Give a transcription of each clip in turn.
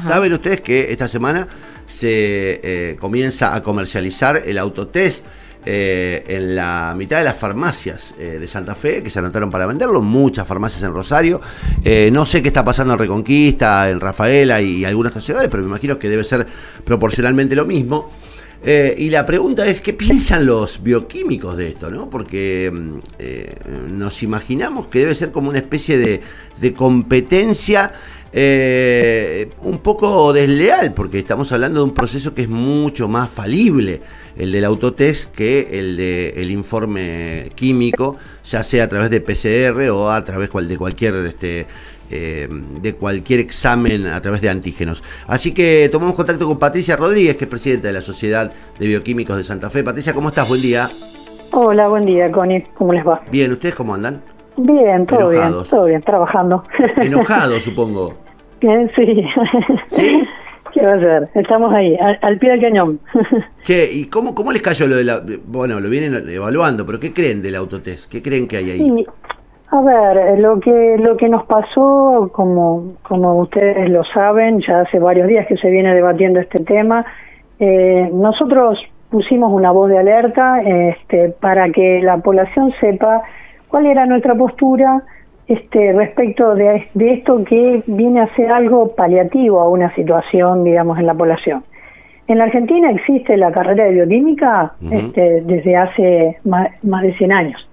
Saben ustedes que esta semana se eh, comienza a comercializar el autotest eh, en la mitad de las farmacias eh, de Santa Fe que se anotaron para venderlo, muchas farmacias en Rosario. no sé qué está pasando en Reconquista, en Rafaela y, algunas otras ciudades, pero me imagino que debe ser proporcionalmente lo mismo. y la pregunta es, ¿qué piensan los bioquímicos de esto? ¿no? Porque mm, nos imaginamos que debe ser como una especie de, de competencia eh, un poco desleal, porque estamos hablando de un proceso que es mucho más falible, el del autotest, que el del informe químico, ya sea a través de PCR o a través de cualquier este, eh, de cualquier examen a través de antígenos. Así que tomamos contacto con Patricia Rodríguez, que es presidenta de la Sociedad de Bioquímicos de Santa Fe. Patricia, ¿cómo estás? Buen día. Hola, buen día, Connie. ¿Cómo les va? Bien, ¿ustedes cómo andan? Bien, todo bien, todo bien, trabajando. Enojados, supongo. Sí. ¿Sí? ¿Qué va a ser? Estamos ahí, al, pie del cañón. Che, ¿y cómo, cómo les cayó lo de la... Bueno, lo vienen evaluando, pero ¿qué creen del autotest? ¿Qué creen que hay ahí? a ver, lo que lo que nos pasó, como, como ustedes lo saben, ya hace varios días que se viene debatiendo este tema, eh, nosotros pusimos una voz de alerta este, para que la población sepa cuál era nuestra postura este, respecto de, esto que viene a ser algo paliativo a una situación, digamos, en la población. En la Argentina existe la carrera de bioquímica este, desde hace más, de 100 años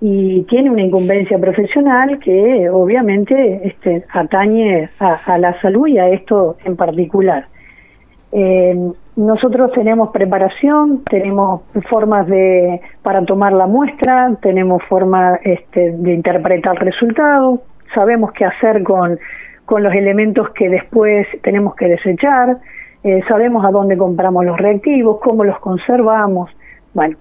y tiene una incumbencia profesional que obviamente este, atañe a la salud y a esto en particular. Eh, nosotros tenemos preparación, tenemos formas de para tomar la muestra, tenemos formas este, de interpretar el resultado, sabemos qué hacer con, con los elementos que después tenemos que desechar, eh, sabemos a dónde compramos los reactivos, cómo los conservamos. Bueno,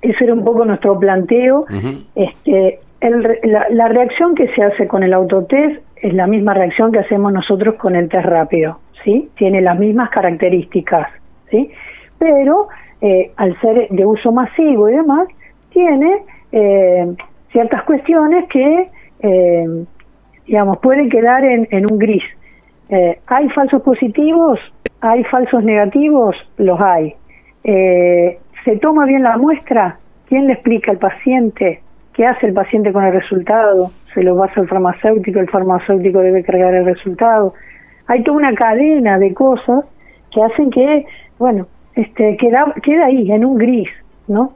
ese era un poco nuestro planteo. este, la, la reacción que se hace con el autotest es la misma reacción que hacemos nosotros con el test rápido. ¿sí? Tiene las mismas características, ¿sí? Pero eh, al ser de uso masivo y demás, tiene eh, ciertas cuestiones que, eh, digamos, pueden quedar en, en un gris. ¿Hay falsos positivos? ¿Hay falsos negativos? Los hay. ¿Se toma bien la muestra? ¿Quién le explica al paciente? ¿Qué hace el paciente con el resultado? ¿Se lo pasa al farmacéutico? ¿El farmacéutico debe cargar el resultado? hay toda una cadena de cosas que hacen que, bueno, este, queda, queda ahí, en un gris, ¿no?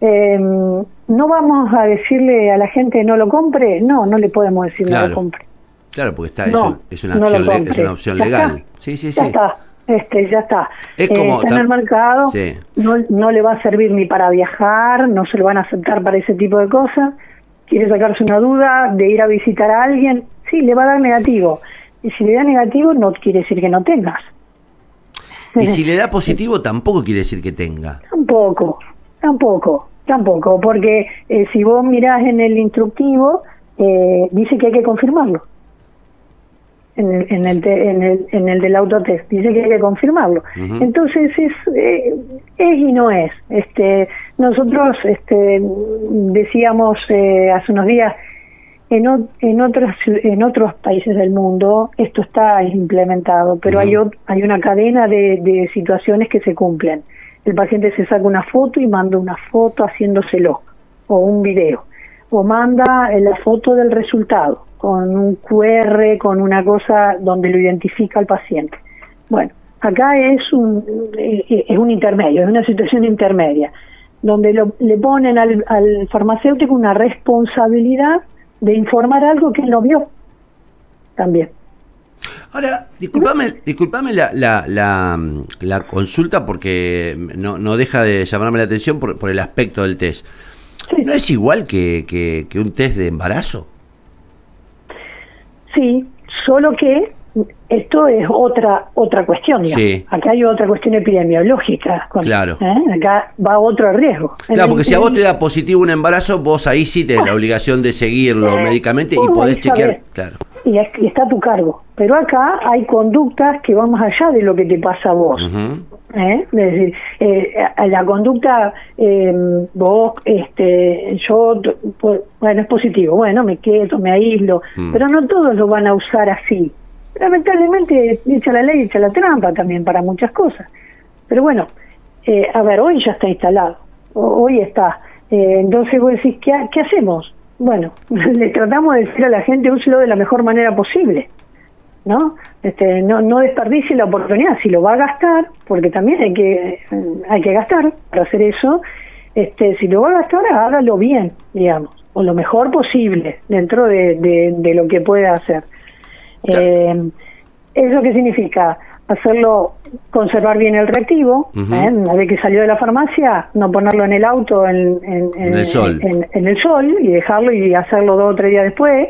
Eh, no vamos a decirle a la gente no lo compre, no, no le podemos decir no lo compre. Claro, porque está, es, una, opción, legal. Sí, sí, sí. Ya está, este, ya está. Es como, está en el mercado, no, no le va a servir ni para viajar, no se lo van a aceptar para ese tipo de cosas. Quiere sacarse una duda de ir a visitar a alguien, sí, le va a dar negativo. Y si le da negativo, no quiere decir que no tengas. Y si le da positivo, tampoco quiere decir que tenga. Tampoco, tampoco, tampoco, porque eh, si vos mirás en el instructivo, eh, dice que hay que confirmarlo. En el, en el, en el, en el del autotest, dice que hay que confirmarlo. Entonces es, eh, es y no es. Este, nosotros este, decíamos hace unos días, en, en, otros, en otros países del mundo esto está implementado, pero hay, hay una cadena de, de situaciones que se cumplen. El paciente se saca una foto y manda una foto haciéndoselo, o un video, o manda la foto del resultado, con un QR, con una cosa donde lo identifica al paciente. Bueno, acá es un, es un intermedio, es una situación intermedia, donde le ponen al, al farmacéutico una responsabilidad de informar algo que él no vio también. Ahora, discúlpame, discúlpame la, la, la, consulta porque no, no deja de llamarme la atención por, por el aspecto del test. ¿No es igual que, que, un test de embarazo? Sí, solo que esto es otra otra cuestión. Sí. Acá hay otra cuestión epidemiológica. claro. ¿eh? Acá va otro riesgo. Claro, porque si a vos te da positivo un embarazo, vos ahí sí tenés la obligación de seguirlo médicamente y podés chequear. Claro. Y, está a tu cargo. Pero acá hay conductas que van más allá de lo que te pasa a vos. ¿Eh? Es decir, eh, la conducta, em, vos, este, yo, bueno, es positivo, bueno, me quedo, me aíslo, mm. pero no todos lo van a usar así. Lamentablemente echa la ley, echa la trampa también para muchas cosas. Pero bueno, eh, a ver, hoy ya está instalado, hoy está. Eh, entonces vos decís, ¿qué, ¿qué hacemos? Bueno, le tratamos de decir a la gente, úselo de la mejor manera posible. ¿no? Este, no, no desperdicie la oportunidad, si lo va a gastar, porque también hay que, hay que gastar para hacer eso, este, si lo va a gastar, hágalo bien, digamos, o lo mejor posible dentro de, de, lo que pueda hacer. Eh, ¿Eso qué significa? Hacerlo, conservar bien el reactivo, ¿eh? una vez que salió de la farmacia, no ponerlo en el auto en, en, el sol. en, el sol y dejarlo y hacerlo dos o tres días después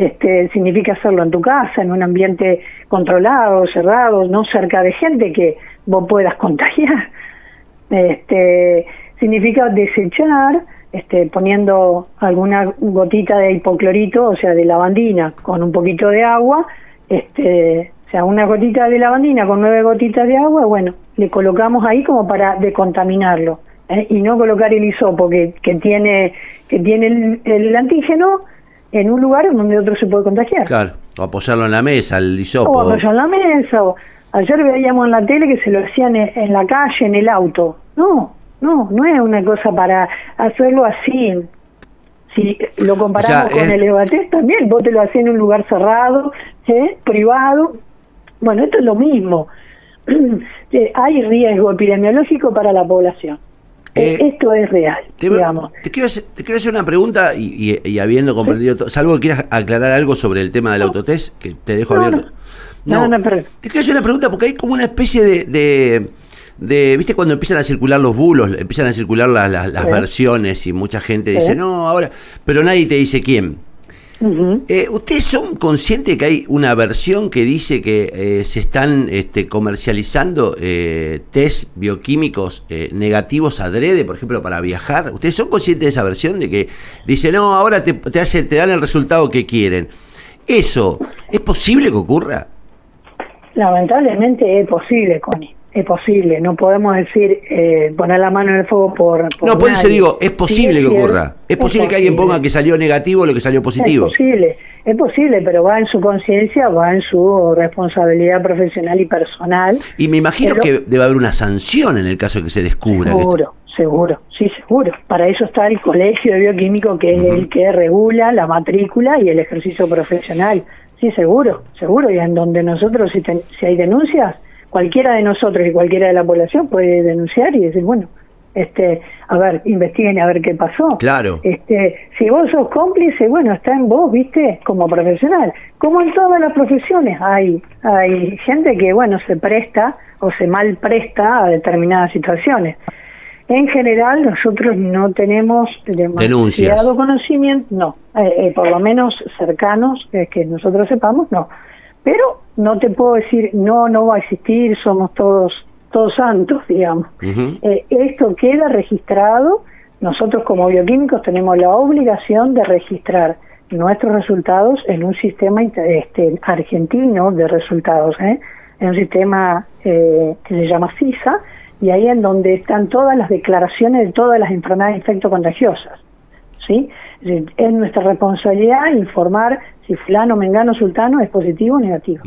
este, significa hacerlo en tu casa, en un ambiente controlado, cerrado, no cerca de gente que vos puedas contagiar. Este, significa desechar, este, poniendo alguna gotita de hipoclorito, o sea, de lavandina, con un poquito de agua, este, o sea, una gotita de lavandina con nueve gotitas de agua, bueno, le colocamos ahí como para decontaminarlo. ¿eh? Y no colocar el hisopo que, que tiene, que tiene el antígeno, en un lugar en donde otro se puede contagiar. Claro, o apoyarlo en la mesa, el hisopo. O apoyarlo en la mesa, o ayer veíamos en la tele que se lo hacían en, la calle, en el auto. No, no, no es una cosa para hacerlo así. Si lo comparamos con el Evatés, también vos te lo hacés en un lugar cerrado, ¿eh? privado. Bueno, esto es lo mismo. Eh, hay riesgo epidemiológico para la población. Eh, esto es real, te, digamos. Te quiero, hacer, una pregunta y, habiendo comprendido todo, salvo que quieras aclarar algo sobre el tema del autotest, que te dejo abierto. No, no, Te quiero hacer una pregunta porque hay como una especie de, de, ¿viste cuando empiezan a circular los bulos, empiezan a circular las, las, versiones y mucha gente dice, no, ahora, pero nadie te dice quién. Eh, ¿Ustedes son conscientes que hay una versión que dice que eh, se están este, comercializando eh, test bioquímicos negativos adrede, por ejemplo, para viajar? ¿Ustedes son conscientes de esa versión de que dice, no, ahora te, te, hace, te dan el resultado que quieren? ¿Eso es posible que ocurra? Lamentablemente es posible, Connie es posible, no podemos decir eh, poner la mano en el fuego por... no, por eso digo, es posible que ocurra. Es, posible que alguien ponga que salió negativo lo que salió positivo. Es posible, es posible, pero va en su conciencia, va en su responsabilidad profesional y personal. Y me imagino que debe haber una sanción en el caso de que se descubra. Seguro, seguro, sí, seguro. Para eso está el Colegio de Bioquímico, que es el que regula la matrícula y el ejercicio profesional. Sí, seguro, seguro. Y en donde nosotros, si, si hay denuncias cualquiera de nosotros y cualquiera de la población puede denunciar y decir, bueno, este, a ver, investiguen a ver qué pasó. Claro. Este, si vos sos cómplice, bueno, está en vos, ¿viste? Como profesional. Como en todas las profesiones, hay hay gente que, bueno, se presta o se mal presta a determinadas situaciones. En general, nosotros no tenemos demasiado conocimiento, no, eh, eh, por lo menos cercanos, que nosotros sepamos, no. Pero no te puedo decir, no, no va a existir, somos todos, todos santos, digamos. Eh, esto queda registrado, nosotros como bioquímicos tenemos la obligación de registrar nuestros resultados en un sistema este, argentino de resultados, ¿eh? en un sistema eh, que se llama CISA, y ahí en donde están todas las declaraciones de todas las enfermedades infectocontagiosas. ¿Sí? Es nuestra responsabilidad informar si fulano, mengano, sultano es positivo o negativo.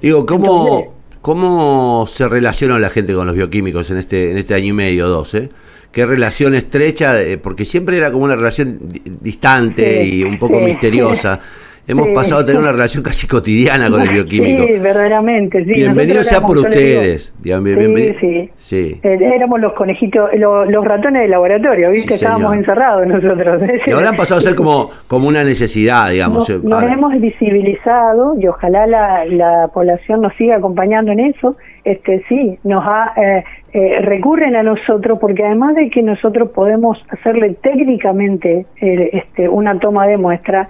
Digo, ¿cómo, ¿cómo se relaciona la gente con los bioquímicos en este, en este año y medio, dos? Eh? ¿Qué relación estrecha? Eh, porque siempre era como una relación distante y un poco misteriosa. Hemos pasado a tener una relación casi cotidiana con el bioquímico. Sí, verdaderamente. Sí. Bienvenido sea por ustedes. sí, sí. Eh, éramos los conejitos, los, ratones del laboratorio, ¿viste? Estábamos encerrados nosotros. Y ahora han pasado a ser como, como una necesidad, digamos. Nos, hemos visibilizado y ojalá la, la población nos siga acompañando en eso. Este sí, nos ha, eh, eh, recurren a nosotros porque además de que nosotros podemos hacerle técnicamente este, una toma de muestra,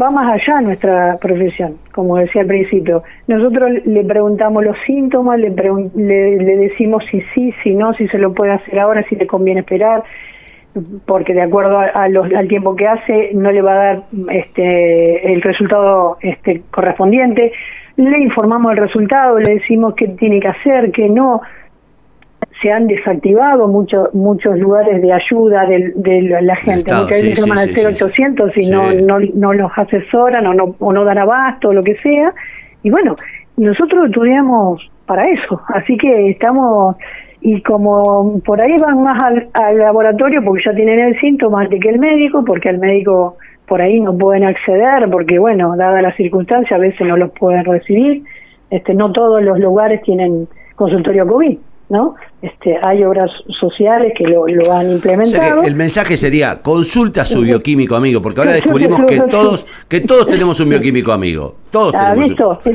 va más allá nuestra profesión, como decía al principio. Nosotros le preguntamos los síntomas, le, le, decimos si sí, si no, si se lo puede hacer ahora, si le conviene esperar, porque de acuerdo a, al tiempo que hace no le va a dar este, el resultado este, correspondiente. Le informamos el resultado, le decimos qué tiene que hacer, qué no se han desactivado muchos muchos lugares de ayuda de, de la gente. Muchas veces llaman al 0800 y no, no, no los asesoran o no, o no dan abasto o lo que sea. Y bueno, nosotros estudiamos para eso, así que estamos, y como por ahí van más al, al laboratorio porque ya tienen el síntoma antes que el médico, porque el médico por ahí no pueden acceder, porque bueno, dada la circunstancia a veces no los pueden recibir, este, no todos los lugares tienen consultorio COVID. ¿no? Este, hay obras sociales que lo, lo han implementado. el mensaje sería consulta a su bioquímico amigo, porque ahora descubrimos que todos que todos tenemos un bioquímico amigo. Todos ah, tenemos eso sí,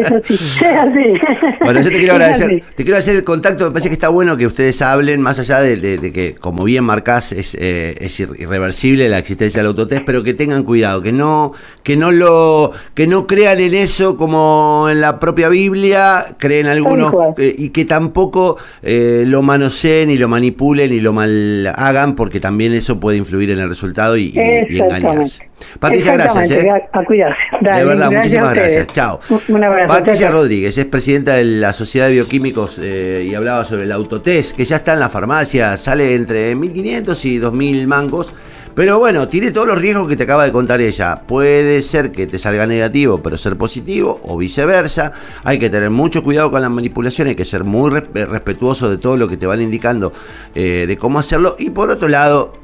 eso sí, así. Bueno, yo te quiero agradecer, te quiero hacer el contacto, me parece que está bueno que ustedes hablen, más allá de, que, como bien marcás, es, eh, es irreversible la existencia del autotest, pero que tengan cuidado, que no, que no lo, que no crean en eso como en la propia Biblia, creen algunos, eh, y que tampoco eh, lo manoseen y lo manipulen y lo mal hagan, porque también eso puede influir en el resultado y, engañarse. Patricia, gracias. ¿eh? A cuidarse. de verdad, muchísimas gracias. Chao. Patricia Rodríguez es presidenta de la Sociedad de Bioquímicos eh, y hablaba sobre el autotest, que ya está en la farmacia, sale entre 1.500 y 2.000 mangos. Pero bueno, tiene todos los riesgos que te acaba de contar ella. Puede ser que te salga negativo, pero ser positivo, o viceversa. Hay que tener mucho cuidado con la manipulación, hay que ser muy respetuoso de todo lo que te van indicando eh, de cómo hacerlo. Y por otro lado,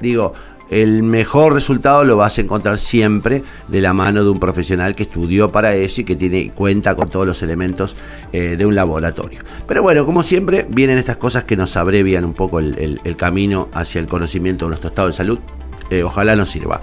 digo, el mejor resultado lo vas a encontrar siempre de la mano de un profesional que estudió para eso y que tiene cuenta con todos los elementos eh, de un laboratorio. Pero bueno, como siempre, vienen estas cosas que nos abrevian un poco el, camino hacia el conocimiento de nuestro estado de salud. Eh, ojalá nos sirva.